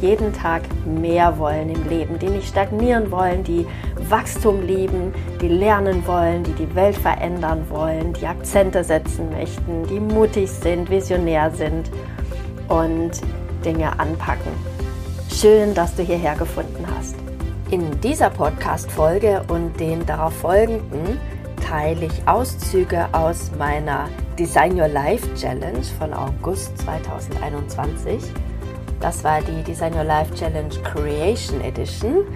jeden Tag mehr wollen im Leben, die nicht stagnieren wollen, die Wachstum lieben, die lernen wollen, die die Welt verändern wollen, die Akzente setzen möchten, die mutig sind, visionär sind und Dinge anpacken. Schön, dass du hierher gefunden hast. In dieser Podcast-Folge und den darauf folgenden teile ich Auszüge aus meiner Design Your Life Challenge von August 2021. Das war die Design Your Life Challenge Creation Edition.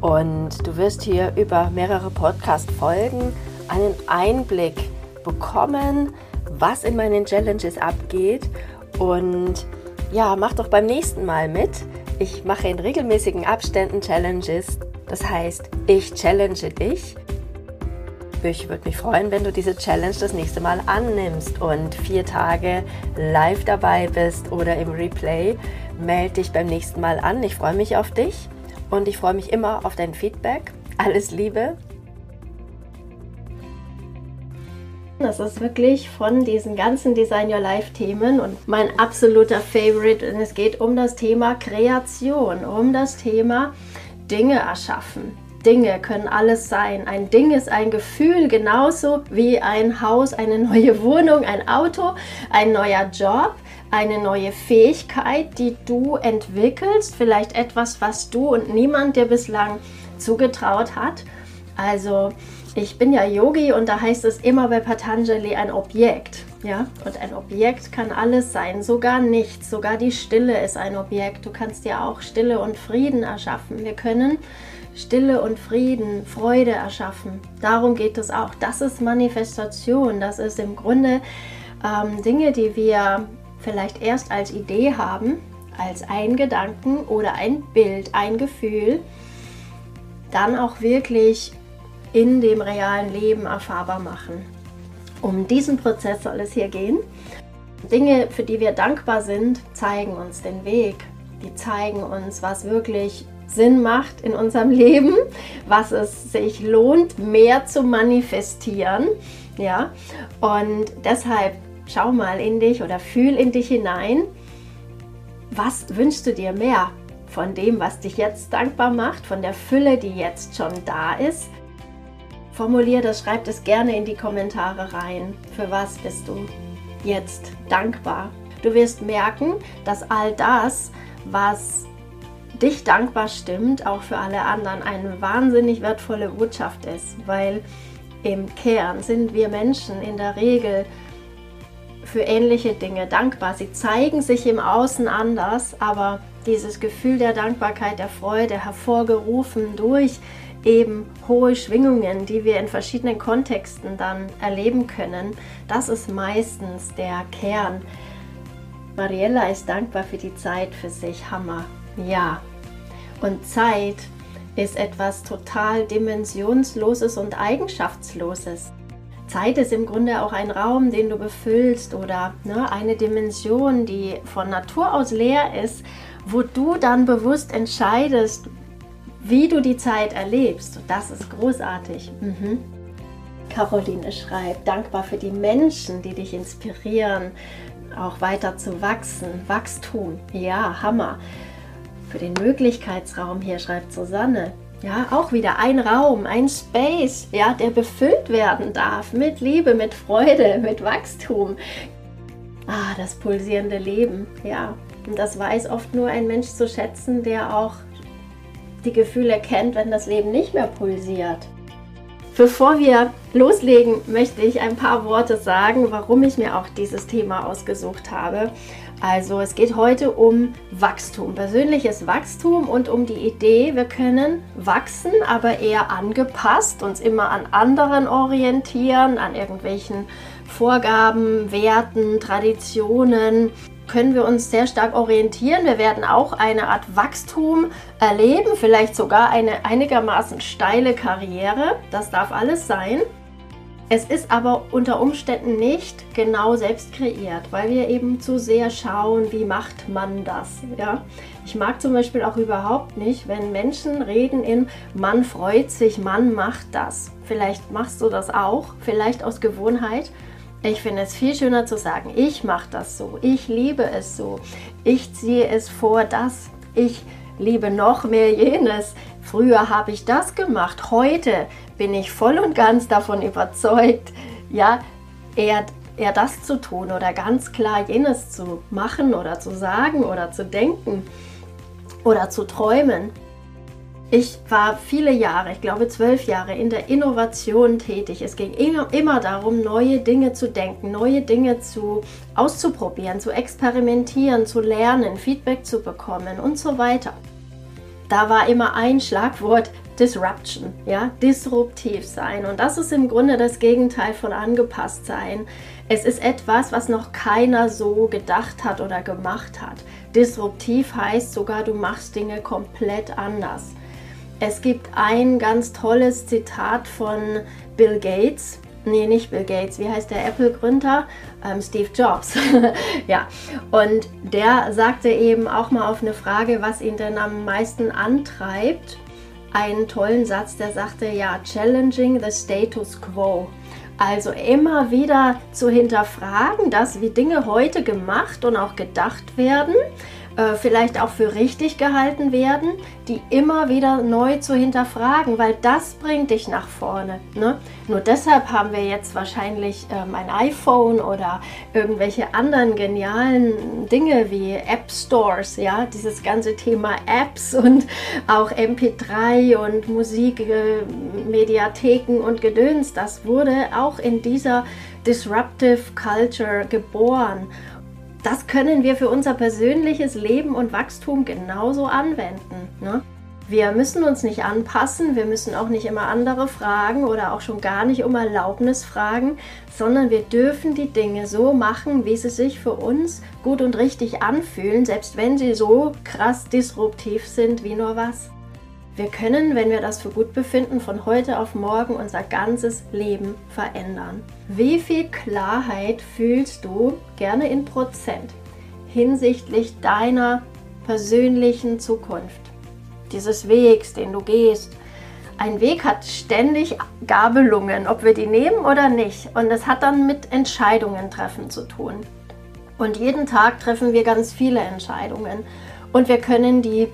Und du wirst hier über mehrere Podcast-Folgen einen Einblick bekommen, was in meinen Challenges abgeht. Und ja, mach doch beim nächsten Mal mit. Ich mache in regelmäßigen Abständen Challenges. Das heißt, ich challenge dich. Ich würde mich freuen, wenn du diese Challenge das nächste Mal annimmst und vier Tage live dabei bist oder im Replay. Melde dich beim nächsten Mal an. Ich freue mich auf dich und ich freue mich immer auf dein Feedback. Alles Liebe. Das ist wirklich von diesen ganzen Design Your Life Themen und mein absoluter Favorite. Und es geht um das Thema Kreation, um das Thema Dinge erschaffen. Dinge können alles sein. Ein Ding ist ein Gefühl, genauso wie ein Haus, eine neue Wohnung, ein Auto, ein neuer Job eine neue Fähigkeit, die du entwickelst, vielleicht etwas, was du und niemand dir bislang zugetraut hat. Also ich bin ja Yogi und da heißt es immer bei Patanjali ein Objekt. Ja, und ein Objekt kann alles sein, sogar nichts, sogar die Stille ist ein Objekt. Du kannst ja auch Stille und Frieden erschaffen. Wir können Stille und Frieden, Freude erschaffen. Darum geht es auch. Das ist Manifestation. Das ist im Grunde ähm, Dinge, die wir vielleicht erst als Idee haben, als ein Gedanken oder ein Bild, ein Gefühl, dann auch wirklich in dem realen Leben erfahrbar machen. Um diesen Prozess soll es hier gehen. Dinge, für die wir dankbar sind, zeigen uns den Weg. Die zeigen uns, was wirklich Sinn macht in unserem Leben, was es sich lohnt, mehr zu manifestieren. Ja, und deshalb schau mal in dich oder fühl in dich hinein. Was wünschst du dir mehr von dem, was dich jetzt dankbar macht, von der Fülle, die jetzt schon da ist? Formulier das, schreib es gerne in die Kommentare rein. Für was bist du jetzt dankbar? Du wirst merken, dass all das, was dich dankbar stimmt, auch für alle anderen eine wahnsinnig wertvolle Botschaft ist, weil im Kern sind wir Menschen in der Regel für ähnliche Dinge dankbar. Sie zeigen sich im Außen anders, aber dieses Gefühl der Dankbarkeit, der Freude, hervorgerufen durch eben hohe Schwingungen, die wir in verschiedenen Kontexten dann erleben können, das ist meistens der Kern. Mariella ist dankbar für die Zeit für sich. Hammer. Ja. Und Zeit ist etwas total dimensionsloses und eigenschaftsloses. Zeit ist im Grunde auch ein Raum, den du befüllst oder ne, eine Dimension, die von Natur aus leer ist, wo du dann bewusst entscheidest, wie du die Zeit erlebst. Das ist großartig. Mhm. Caroline schreibt, dankbar für die Menschen, die dich inspirieren, auch weiter zu wachsen. Wachstum, ja, Hammer. Für den Möglichkeitsraum hier schreibt Susanne, ja, auch wieder ein Raum, ein Space, ja, der befüllt werden darf mit Liebe, mit Freude, mit Wachstum. Ah, das pulsierende Leben, ja. Und das weiß oft nur ein Mensch zu schätzen, der auch die Gefühle kennt, wenn das Leben nicht mehr pulsiert. Bevor wir loslegen, möchte ich ein paar Worte sagen, warum ich mir auch dieses Thema ausgesucht habe. Also es geht heute um Wachstum, persönliches Wachstum und um die Idee, wir können wachsen, aber eher angepasst, uns immer an anderen orientieren, an irgendwelchen Vorgaben, Werten, Traditionen. können wir uns sehr stark orientieren. Wir werden auch eine Art Wachstum erleben, vielleicht sogar eine einigermaßen steile Karriere. Das darf alles sein. Es ist aber unter Umständen nicht genau selbst kreiert, weil wir eben zu sehr schauen, wie macht man das. Ja? Ich mag zum Beispiel auch überhaupt nicht, wenn Menschen reden in Mann freut sich, Mann macht das. Vielleicht machst du das auch, vielleicht aus Gewohnheit. Ich finde es viel schöner zu sagen, ich mache das so, ich liebe es so, ich ziehe es vor, das, ich liebe noch mehr jenes. Früher habe ich das gemacht, heute bin ich voll und ganz davon überzeugt, ja, eher, eher das zu tun oder ganz klar jenes zu machen oder zu sagen oder zu denken oder zu träumen. Ich war viele Jahre, ich glaube zwölf Jahre, in der Innovation tätig. Es ging immer, darum, neue Dinge zu denken, neue Dinge zu auszuprobieren, zu experimentieren, zu lernen, Feedback zu bekommen und so weiter. Da war immer ein Schlagwort Disruption, ja, disruptiv sein. Und das ist im Grunde das Gegenteil von angepasst sein. Es ist etwas, was noch keiner so gedacht hat oder gemacht hat. Disruptiv heißt sogar, du machst Dinge komplett anders. Es gibt ein ganz tolles Zitat von Bill Gates. Nee, nicht Bill Gates. Wie heißt der Apple-Gründer? Ähm, Steve Jobs. ja. Und der sagte eben auch mal auf eine Frage, was ihn denn am meisten antreibt, einen tollen Satz, der sagte, ja, challenging the status quo. Also immer wieder zu hinterfragen, dass wie Dinge heute gemacht und auch gedacht werden, äh, vielleicht auch für richtig gehalten werden, die immer wieder neu zu hinterfragen, weil das bringt dich nach vorne. Ne? Nur deshalb haben wir jetzt wahrscheinlich ähm, ein iPhone oder irgendwelche anderen genialen Dinge wie App Stores, ja, dieses ganze Thema Apps und auch MP3 und Musikmediatheken äh, und Gedöns, das wurde auch in dieser Disruptive Culture geboren das können wir für unser persönliches Leben und Wachstum genauso anwenden. Ne? Wir müssen uns nicht anpassen, wir müssen auch nicht immer andere fragen oder auch schon gar nicht um Erlaubnis fragen, sondern wir dürfen die Dinge so machen, wie sie sich für uns gut und richtig anfühlen, selbst wenn sie so krass disruptiv sind wie nur was. Wir können, wenn wir das für gut befinden, von heute auf morgen unser ganzes Leben verändern. Wie viel Klarheit fühlst du gerne in Prozent hinsichtlich deiner persönlichen Zukunft? Dieses Wegs, den du gehst. Ein Weg hat ständig Gabelungen, ob wir die nehmen oder nicht. Und es hat dann mit Entscheidungen treffen zu tun. Und jeden Tag treffen wir ganz viele Entscheidungen. Und wir können die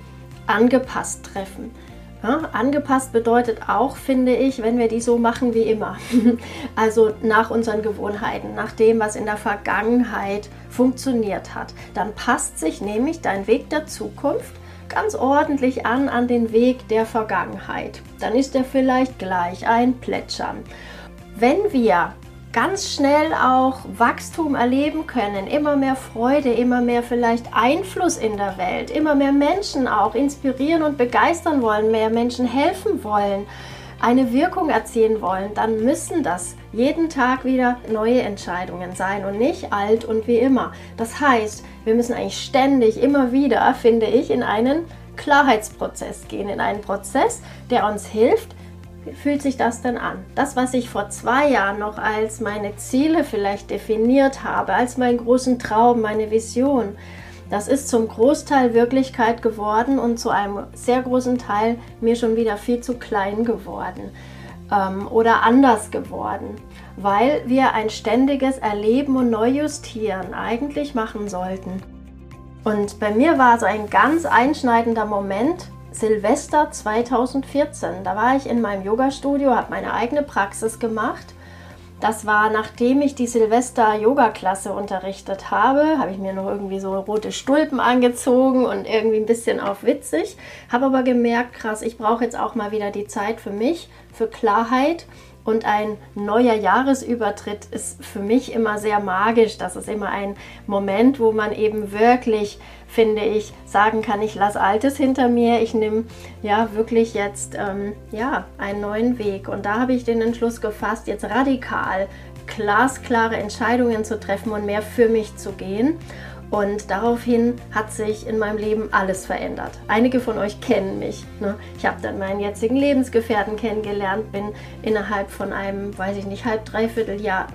angepasst treffen. Ja, angepasst bedeutet auch, finde ich, wenn wir die so machen wie immer. also nach unseren Gewohnheiten, nach dem, was in der Vergangenheit funktioniert hat. Dann passt sich nämlich dein Weg der Zukunft ganz ordentlich an an den Weg der Vergangenheit. Dann ist er vielleicht gleich ein Plätschern. Wenn wir ganz schnell auch Wachstum erleben können, immer mehr Freude, immer mehr vielleicht Einfluss in der Welt, immer mehr Menschen auch inspirieren und begeistern wollen, mehr Menschen helfen wollen, eine Wirkung erzielen wollen, dann müssen das jeden Tag wieder neue Entscheidungen sein und nicht alt und wie immer. Das heißt, wir müssen eigentlich ständig, immer wieder, finde ich, in einen Klarheitsprozess gehen, in einen Prozess, der uns hilft, fühlt sich das denn an? Das, was ich vor zwei Jahren noch als meine Ziele vielleicht definiert habe, als meinen großen Traum, meine Vision, das ist zum Großteil Wirklichkeit geworden und zu einem sehr großen Teil mir schon wieder viel zu klein geworden ähm, oder anders geworden, weil wir ein ständiges Erleben und Neujustieren eigentlich machen sollten. Und bei mir war so ein ganz einschneidender Moment, Silvester 2014. Da war ich in meinem Yoga-Studio, habe meine eigene Praxis gemacht. Das war, nachdem ich die Silvester-Yoga-Klasse unterrichtet habe, habe ich mir noch irgendwie so rote Stulpen angezogen und irgendwie ein bisschen auf witzig. Habe aber gemerkt, krass, ich brauche jetzt auch mal wieder die Zeit für mich, für Klarheit und ein neuer Jahresübertritt ist für mich immer sehr magisch. Das ist immer ein Moment, wo man eben wirklich, finde ich, sagen kann, ich lasse Altes hinter mir, ich nehme ja wirklich jetzt ähm, ja, einen neuen Weg. Und da habe ich den Entschluss gefasst, jetzt radikal glasklare Entscheidungen zu treffen und mehr für mich zu gehen. Und daraufhin hat sich in meinem Leben alles verändert. Einige von euch kennen mich. Ne? Ich habe dann meinen jetzigen Lebensgefährten kennengelernt, bin innerhalb von einem, weiß ich nicht, halb, dreiviertel Jahr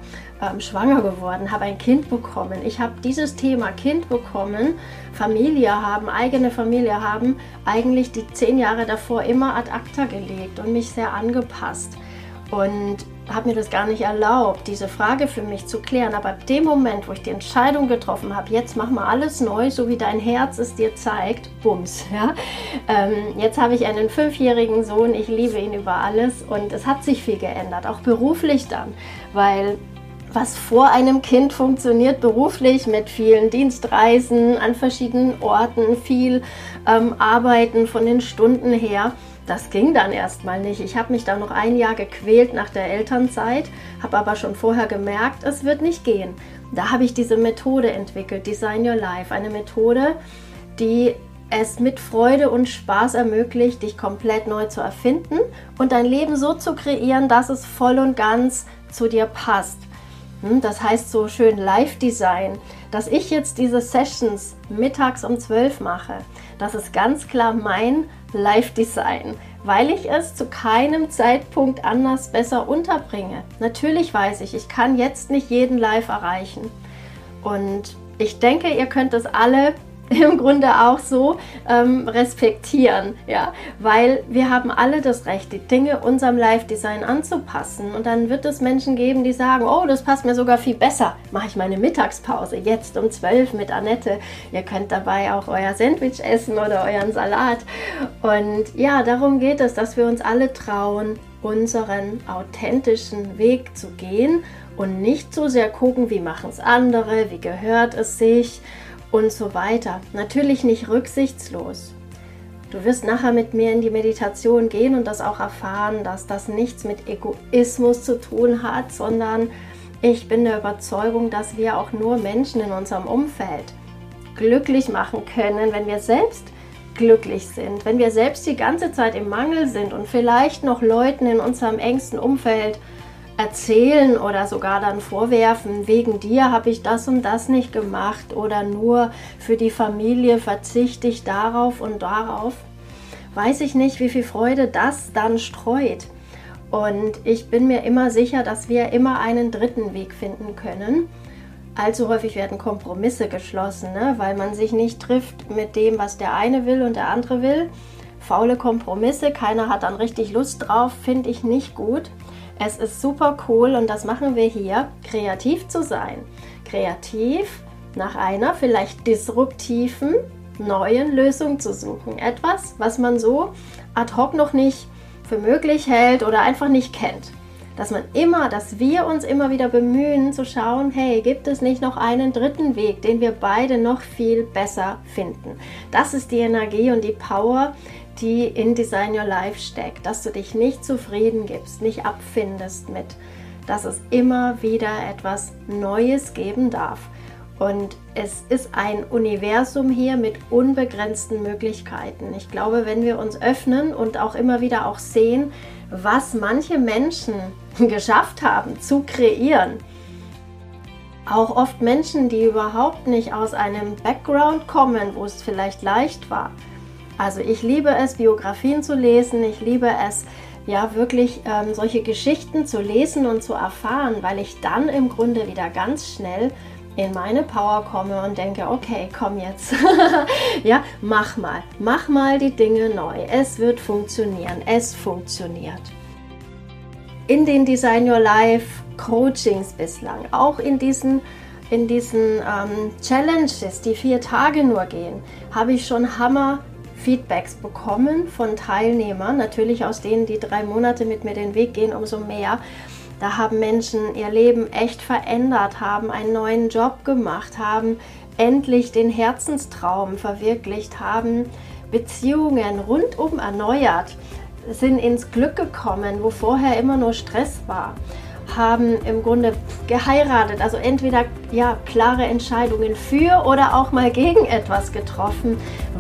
ähm, schwanger geworden, habe ein Kind bekommen. Ich habe dieses Thema Kind bekommen, Familie haben, eigene Familie haben, eigentlich die zehn Jahre davor immer ad acta gelegt und mich sehr angepasst. Und habe mir das gar nicht erlaubt, diese Frage für mich zu klären. Aber ab dem Moment, wo ich die Entscheidung getroffen habe, jetzt mach mal alles neu, so wie dein Herz es dir zeigt, bums. Ja? Ähm, jetzt habe ich einen fünfjährigen Sohn, ich liebe ihn über alles und es hat sich viel geändert, auch beruflich dann, weil was vor einem Kind funktioniert beruflich mit vielen Dienstreisen an verschiedenen Orten, viel ähm, Arbeiten von den Stunden her das ging dann erstmal nicht. Ich habe mich da noch ein Jahr gequält nach der Elternzeit, habe aber schon vorher gemerkt, es wird nicht gehen. Da habe ich diese Methode entwickelt, Design Your Life. Eine Methode, die es mit Freude und Spaß ermöglicht, dich komplett neu zu erfinden und dein Leben so zu kreieren, dass es voll und ganz zu dir passt. Hm, das heißt so schön Live-Design. Dass ich jetzt diese Sessions mittags um 12 mache, das ist ganz klar mein Live-Design, weil ich es zu keinem Zeitpunkt anders besser unterbringe. Natürlich weiß ich, ich kann jetzt nicht jeden live erreichen. Und ich denke, ihr könnt es alle im Grunde auch so ähm, respektieren, ja, weil wir haben alle das Recht, die Dinge unserem Live-Design anzupassen. Und dann wird es Menschen geben, die sagen, oh, das passt mir sogar viel besser, mache ich meine Mittagspause jetzt um 12 mit Annette, ihr könnt dabei auch euer Sandwich essen oder euren Salat. Und ja, darum geht es, dass wir uns alle trauen, unseren authentischen Weg zu gehen und nicht so sehr gucken, wie machen es andere, wie gehört es sich, und so weiter. Natürlich nicht rücksichtslos. Du wirst nachher mit mir in die Meditation gehen und das auch erfahren, dass das nichts mit Egoismus zu tun hat, sondern ich bin der Überzeugung, dass wir auch nur Menschen in unserem Umfeld glücklich machen können, wenn wir selbst glücklich sind, wenn wir selbst die ganze Zeit im Mangel sind und vielleicht noch Leuten in unserem engsten Umfeld erzählen oder sogar dann vorwerfen, wegen dir habe ich das und das nicht gemacht oder nur für die Familie verzichte ich darauf und darauf, weiß ich nicht, wie viel Freude das dann streut. Und ich bin mir immer sicher, dass wir immer einen dritten Weg finden können. Allzu häufig werden Kompromisse geschlossen, ne? weil man sich nicht trifft mit dem, was der eine will und der andere will. Faule Kompromisse, keiner hat dann richtig Lust drauf, finde ich nicht gut. Es ist super cool und das machen wir hier, kreativ zu sein. Kreativ nach einer vielleicht disruptiven neuen Lösung zu suchen. Etwas, was man so ad hoc noch nicht für möglich hält oder einfach nicht kennt. Dass man immer, dass wir uns immer wieder bemühen zu schauen, hey, gibt es nicht noch einen dritten Weg, den wir beide noch viel besser finden. Das ist die Energie und die Power, die in Design Your Life steckt, dass du dich nicht zufrieden gibst, nicht abfindest mit, dass es immer wieder etwas Neues geben darf. Und es ist ein Universum hier mit unbegrenzten Möglichkeiten. Ich glaube, wenn wir uns öffnen und auch immer wieder auch sehen, was manche Menschen geschafft haben zu kreieren, auch oft Menschen, die überhaupt nicht aus einem Background kommen, wo es vielleicht leicht war, also ich liebe es, Biografien zu lesen. Ich liebe es, ja wirklich ähm, solche Geschichten zu lesen und zu erfahren, weil ich dann im Grunde wieder ganz schnell in meine Power komme und denke, okay, komm jetzt. ja, mach mal. Mach mal die Dinge neu. Es wird funktionieren. Es funktioniert. In den Design Your Life Coachings bislang, auch in diesen in diesen ähm, Challenges, die vier Tage nur gehen, habe ich schon Hammer Feedbacks bekommen von Teilnehmern, natürlich aus denen, die drei Monate mit mir den Weg gehen, umso mehr. Da haben Menschen ihr Leben echt verändert, haben einen neuen Job gemacht, haben endlich den Herzenstraum verwirklicht, haben Beziehungen rundum erneuert, sind ins Glück gekommen, wo vorher immer nur Stress war haben im Grunde geheiratet, also entweder ja klare Entscheidungen für oder auch mal gegen etwas getroffen,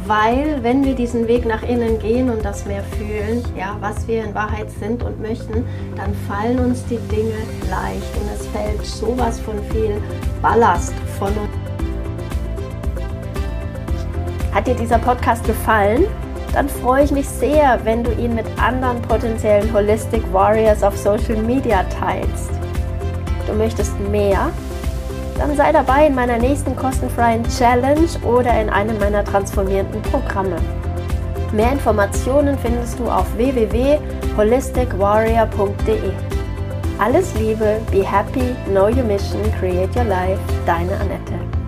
weil wenn wir diesen Weg nach innen gehen und das mehr fühlen, ja, was wir in Wahrheit sind und möchten, dann fallen uns die Dinge leicht und es fällt sowas von viel Ballast von uns. Hat dir dieser Podcast gefallen? Dann freue ich mich sehr, wenn du ihn mit anderen potenziellen Holistic Warriors auf Social Media teilst. Du möchtest mehr? Dann sei dabei in meiner nächsten kostenfreien Challenge oder in einem meiner transformierenden Programme. Mehr Informationen findest du auf www.holisticwarrior.de. Alles Liebe, be happy, know your mission, create your life, deine Annette.